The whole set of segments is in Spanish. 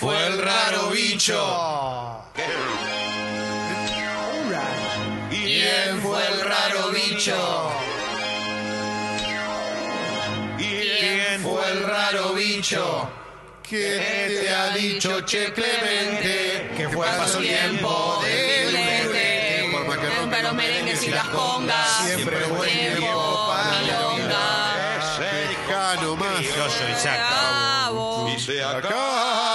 fue el raro bicho? ¿Quién fue el raro bicho? ¿Quién fue el raro bicho? ¿Qué te ha dicho Che Clemente? Que fue pasó tiempo de Clemente. Por más que rompe los merengues y las congas. Siempre buen tiempo para. Cercano más. Yo soy. Bravo. Y se acabó.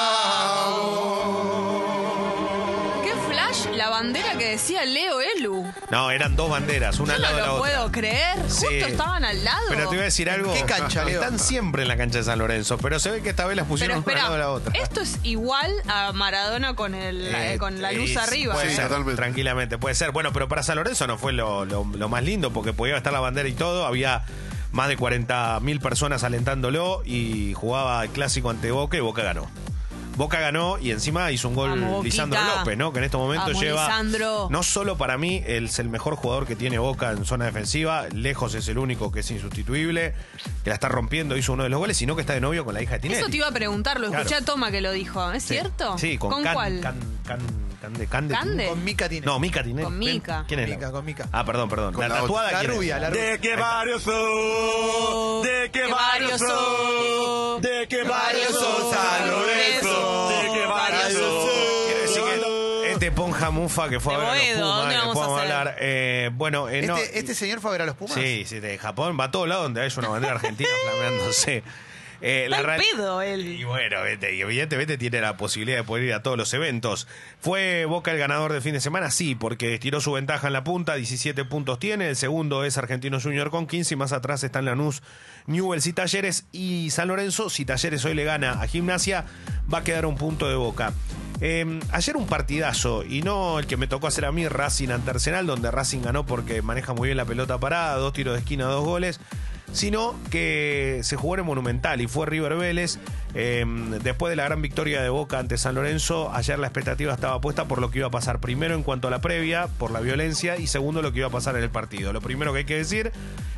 Flash la bandera que decía Leo Elu? No, eran dos banderas, una Yo al lado no de la lo otra. puedo creer. Sí. Justo estaban al lado. Pero te voy a decir algo. qué cancha, Leo? Están siempre en la cancha de San Lorenzo, pero se ve que esta vez las Pero pusieron una al lado de la otra. esto es igual a Maradona con, el, Eh, con la luz es- arriba. Puede Sí, ser, totalmente. tranquilamente, puede ser. Bueno, pero para San Lorenzo no fue lo, lo- lo más lindo porque podía estar la bandera y todo. Había más de 40.000 personas alentándolo y jugaba el clásico ante Boca y Boca ganó. Boca ganó y encima hizo un gol Vamos, Boquita. Lisandro López, ¿no? Que en estos momentos Vamos, lleva. Lisandro. No solo para mí es el mejor jugador que tiene Boca en zona defensiva, lejos es el único que es insustituible, que la está rompiendo, hizo uno de los goles, sino que está de novio con la hija de Tinelli. Eso te iba a preguntar, lo escuché Claro. a Toma que lo dijo. ¿Es Sí. cierto? Sí, con, Can- cuál? Can- Can- Cande, Cande, ¿Cande? Con Mica tiene. No, Mica Tinelli. Con Mica. ¿Quién era? Mica, con Mica. Ah, perdón, perdón. Con la, la tatuada La ¿quién es? rubia, la rubia. De que varios son, de que varios son, de que varios son son, San Lorenzo, de que varios son. Quiere decir que este Ponja Mufa que fue a ver a los Pumas, ¿dónde que vamos podemos hablar. Eh, bueno, eh, no, Este, este señor fue a ver a los Pumas. Sí, sí, de Japón va a todos lados donde hay una bandera argentina flameándose. Eh, pedo él. Y bueno, vete, y evidentemente tiene la posibilidad de poder ir a todos los eventos. ¿Fue Boca el ganador del fin de semana? Sí, porque estiró su ventaja en la punta, 17 puntos tiene. El segundo es Argentino Junior con 15 y más atrás están Lanús, Newells y Talleres. Y San Lorenzo, si Talleres hoy le gana a Gimnasia, va a quedar un punto de Boca. Eh, ayer un partidazo, y no el que me tocó hacer a mí, Racing ante Arsenal, donde Racing ganó porque maneja muy bien la pelota parada, dos tiros de esquina, dos goles sino que se jugó en el Monumental y fue River Vélez. Eh, después de la gran victoria de Boca ante San Lorenzo, ayer la expectativa estaba puesta por lo que iba a pasar. Primero en cuanto a la previa, por la violencia, y segundo lo que iba a pasar en el partido. Lo primero que hay que decir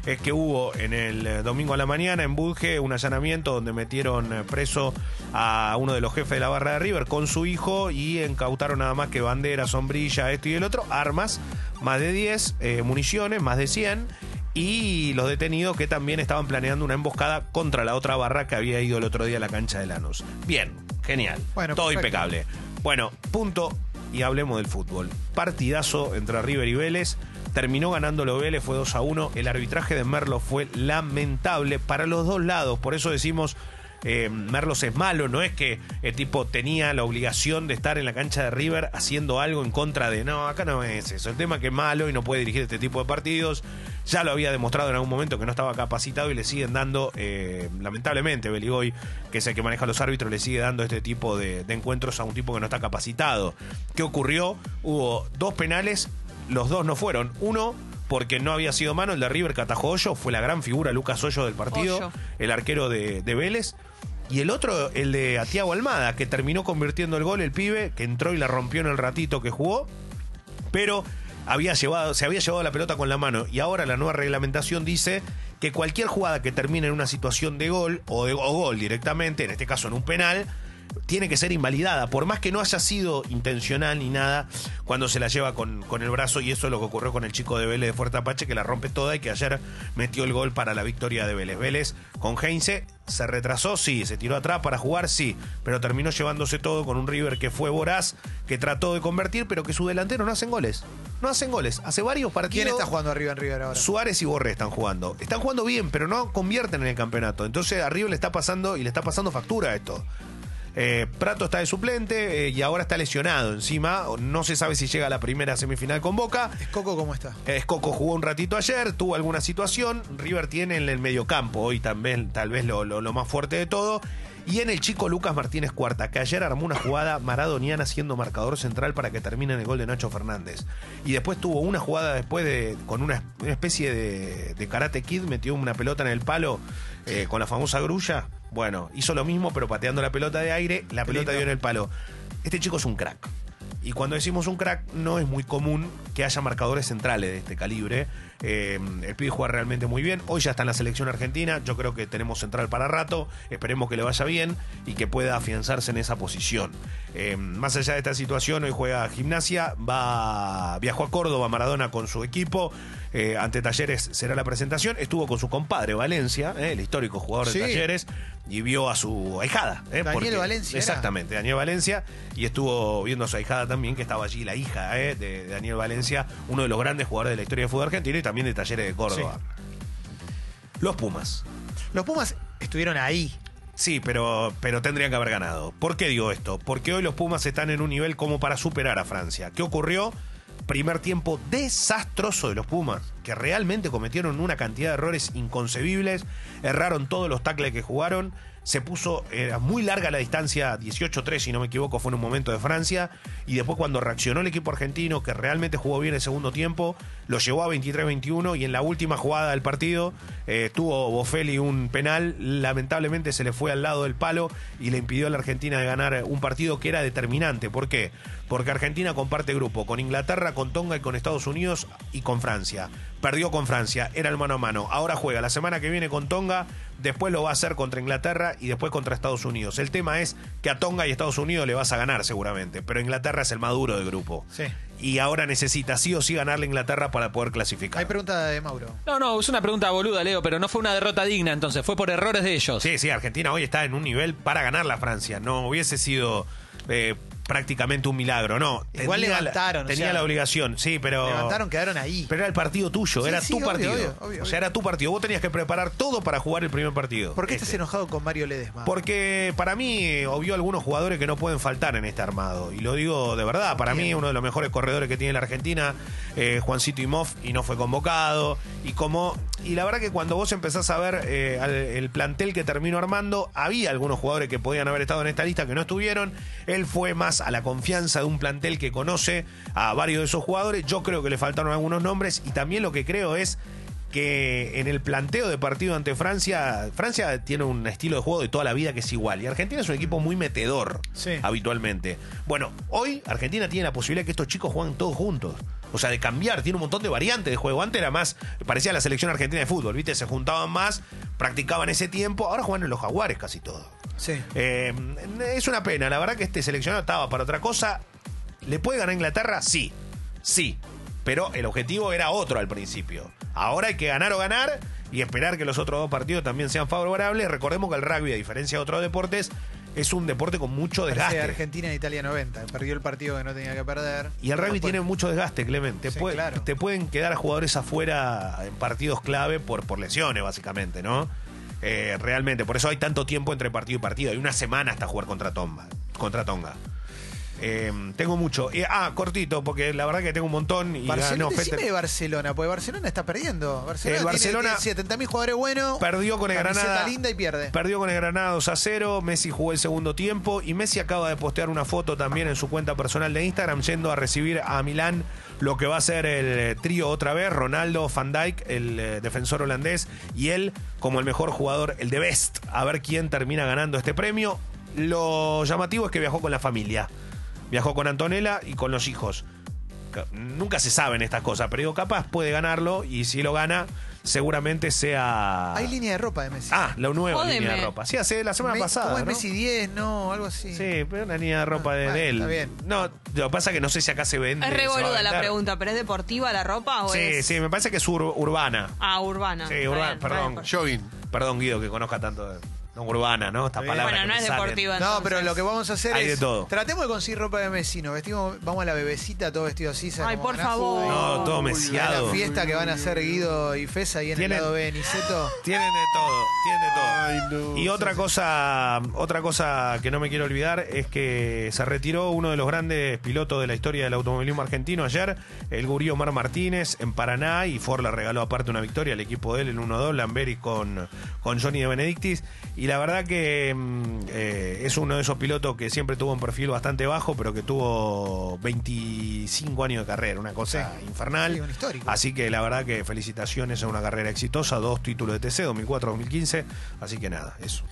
es que hubo en el eh, domingo a la mañana en Budge un allanamiento donde metieron eh, preso a uno de los jefes de la barra de River con su hijo y incautaron nada más que bandera, sombrilla, esto y el otro, armas, más de 10, eh, municiones, más de 100 y los detenidos que también estaban planeando una emboscada contra la otra barra que había ido el otro día a la cancha de Lanús. Bien, genial. Bueno, todo perfecto. impecable. Bueno, punto y hablemos del fútbol. Partidazo entre River y Vélez. Terminó ganándolo Vélez, fue 2 a 1. El arbitraje de Merlo fue lamentable para los dos lados. Por eso decimos eh, Merlos es malo, no es que el tipo tenía la obligación de estar en la cancha de River haciendo algo en contra de. No, acá no es eso. El tema es que es malo y no puede dirigir este tipo de partidos. Ya lo había demostrado en algún momento que no estaba capacitado y le siguen dando, eh, lamentablemente, Beligoy, que es el que maneja los árbitros, le sigue dando este tipo de, de encuentros a un tipo que no está capacitado. ¿Qué ocurrió? Hubo dos penales, los dos no fueron. Uno porque no había sido mano, el de River que atajó Hoyo, fue la gran figura Lucas Hoyo del partido, Hoyo. el arquero de, de Vélez. Y el otro, el de Atiago Almada, que terminó convirtiendo el gol, el pibe, que entró y la rompió en el ratito que jugó, pero había llevado, se había llevado la pelota con la mano. Y ahora la nueva reglamentación dice que cualquier jugada que termine en una situación de gol o, de, gol directamente, en este caso en un penal, tiene que ser invalidada, por más que no haya sido intencional ni nada, cuando se la lleva con, con el brazo, y eso es lo que ocurrió con el chico de Vélez de Fuerte Apache, que la rompe toda y que ayer metió el gol para la victoria de Vélez. Vélez con Heinze se retrasó, sí, se tiró atrás para jugar, sí, pero terminó llevándose todo con un River que fue voraz, que trató de convertir, pero que su delantero no hacen goles. No hacen goles. Hace varios partidos. ¿Quién está jugando arriba en River ahora? Suárez y Borré están jugando. Están jugando bien, pero no convierten en el campeonato. Entonces arriba le está pasando y le está pasando factura a esto. Eh, Prato está de suplente eh, y ahora está lesionado encima. No se sabe si llega a la primera semifinal con Boca. ¿Escoco cómo está? Escoco jugó un ratito ayer, tuvo alguna situación. River tiene en el mediocampo hoy también, tal vez lo, lo- lo más fuerte de todo. Y en el chico Lucas Martínez Cuarta, que ayer armó una jugada maradoniana siendo marcador central para que termine en el gol de Nacho Fernández. Y después tuvo una jugada después de con una, una especie de, de karate kid, metió una pelota en el palo eh, con la famosa grulla. Bueno, hizo lo mismo, pero pateando la pelota de aire, la pelota lindo. dio en el palo. Este chico es un crack. Y cuando decimos un crack, no es muy común que haya marcadores centrales de este calibre. Eh, el pibe juega realmente muy bien. Hoy ya está en la selección argentina. Yo creo que tenemos central para rato. Esperemos que le vaya bien y que pueda afianzarse en esa posición. Eh, más allá de esta situación, hoy juega gimnasia. Va, viajó a Córdoba, Maradona con su equipo. Eh, ante Talleres será la presentación. Estuvo con su compadre Valencia, eh, el histórico jugador de. Talleres, y vio a su ahijada. eh, Daniel Valencia era. Exactamente, Daniel Valencia. Y estuvo viendo a su ahijada también, que estaba allí, la hija de Daniel Valencia, uno de los grandes jugadores de la historia del fútbol argentino y también de Talleres de Córdoba. Los Pumas. Los Pumas estuvieron ahí. Sí, pero, pero tendrían que haber ganado. ¿Por qué digo esto? Porque hoy los Pumas están en un nivel como para superar a Francia. ¿Qué ocurrió? Primer tiempo desastroso de los Pumas, que realmente cometieron una cantidad de errores inconcebibles, erraron todos los tackles que jugaron, se puso, muy larga la distancia, 18-3 si no me equivoco, fue en un momento de Francia, y después cuando reaccionó el equipo argentino, que realmente jugó bien el segundo tiempo, lo llevó a 23-21 y en la última jugada del partido eh, tuvo Bofelli un penal, lamentablemente se le fue al lado del palo y le impidió a la Argentina de ganar un partido que era determinante. ¿Por qué? Porque Argentina comparte grupo con Inglaterra, con Tonga y con Estados Unidos y con Francia. Perdió con Francia, era el mano a mano. Ahora juega la semana que viene con Tonga, después lo va a hacer contra Inglaterra y después contra Estados Unidos. El tema es que a Tonga y Estados Unidos le vas a ganar seguramente, pero Inglaterra es el maduro del grupo. Sí. Y ahora necesita sí o sí ganarle a Inglaterra para poder clasificar. Hay pregunta de Mauro. No, no, es una pregunta boluda, Leo, pero no fue una derrota digna entonces, fue por errores de ellos. Sí, sí, Argentina hoy está en un nivel para ganar la Francia. No hubiese sido eh, prácticamente un milagro, no. Igual Tenía la- levantaron, o Tenía sea, la obligación, sí, pero. Levantaron, quedaron ahí. Pero era el partido tuyo, Sí, era sí, tu obvio, partido. obvio, obvio, o sea, era tu partido. Vos tenías que preparar todo para jugar el primer partido. ¿Por qué estás Este. enojado con Mario Ledesma? Porque para mí eh, obvio algunos jugadores que no pueden faltar en este armado. Y lo digo de verdad, para mí uno de los mejores corredores que tiene la Argentina, eh, Juancito Imov, y no fue convocado. Y como y la verdad que cuando vos empezás a ver eh, al- el plantel que terminó armando, había algunos jugadores que podían haber estado en esta lista que no estuvieron. Él fue más a la confianza de un plantel que conoce a varios de esos jugadores. Yo creo que le faltaron algunos nombres y también lo que creo es que en el planteo de partido ante Francia, Francia tiene un estilo de juego de toda la vida que es igual. Y Argentina es un equipo muy metedor Sí. habitualmente. Bueno, hoy Argentina tiene la posibilidad de que estos chicos jueguen todos juntos. O sea, de cambiar, tiene un montón de variantes de juego. Antes era más, parecía la selección argentina de fútbol, ¿viste? Se juntaban más, practicaban ese tiempo, ahora juegan en los jaguares casi todo. Sí. Eh, es una pena, la verdad que este seleccionado estaba para otra cosa. ¿Le puede ganar Inglaterra? Sí, sí. Pero el objetivo era otro al principio. Ahora hay que ganar o ganar y esperar que los otros dos partidos también sean favorables. Recordemos que el rugby, a diferencia de otros deportes, es un deporte con mucho Parece desgaste. Argentina en Italia 90. Perdió el partido que no tenía que perder. Y el rugby Después- tiene mucho desgaste, Clemente. Te, Sí, puede- claro. te pueden quedar jugadores afuera en partidos clave por, por lesiones, básicamente, ¿no? Eh, realmente, por eso hay tanto tiempo entre partido y partido. Hay una semana hasta jugar contra Tonga. Contra Tonga. Eh, tengo mucho. Eh, ah, cortito, porque la verdad que tengo un montón. Y Barcelona, decime Fete- de Barcelona, porque Barcelona está perdiendo. Barcelona, El Barcelona tiene, 70.000 jugadores buenos. Perdió con el Granada. linda y pierde. Perdió con el Granada 2 a 0. Messi jugó el segundo tiempo. Y Messi acaba de postear una foto también en su cuenta personal de Instagram yendo a recibir a Milán lo que va a ser el eh, trío otra vez. Ronaldo, Van Dijk, el eh, defensor holandés. Y él como el mejor jugador, el de Best. A ver quién termina ganando este premio. Lo llamativo es que viajó con la familia. Viajó con Antonella y con los hijos. Ca- Nunca se saben estas cosas, pero digo, capaz puede ganarlo y si lo gana, seguramente sea. Hay línea de ropa de Messi. Ah, la nueva Jódeme. línea de ropa. Sí, hace la semana Me- pasada. ¿Cómo es ¿no? Messi 10? No, algo así. Sí, pero una línea de ropa de, bueno, de él. está bien. No, lo que pasa es que no sé si acá se vende. Es re se va a boluda la pregunta, pero ¿es deportiva la ropa o Sí, es sí, me parece que es ur- urbana. ah, urbana? Sí, urbana, perdón. Jogging. Perdón, Guido, que conozca tanto. de- No, urbana, ¿no? Estas bien. palabras. Bueno, que no me es salen. deportiva. No, entonces. pero lo que vamos a hacer Hay de es. todo. Tratemos de conseguir ropa de Messi. Nos vestimos, vamos a la bebecita, todo vestido así. ¿sabes? Ay, Como por favor. No, todo A mesiado. la fiesta que van a hacer Guido y Fesa ahí en Tienen- el lado B de Niceto. Tienen de todo, tienen de todo. Ay, no. Y otra cosa, otra cosa que no me quiero olvidar es que se retiró uno de los grandes pilotos de la historia del automovilismo argentino ayer, el gurí Omar Martínez en Paraná y Ford le regaló aparte una victoria al equipo de él en 1-2, Lamberi con, con Johnny de Benedictis. Y la verdad que mm, eh, es uno de esos pilotos que siempre tuvo un perfil bastante bajo, pero que tuvo 25 años de carrera, una cosa infernal. Sí, un histórico. Así que la verdad que felicitaciones a una carrera exitosa, dos títulos de TC, 2004-2015. Así que nada, eso.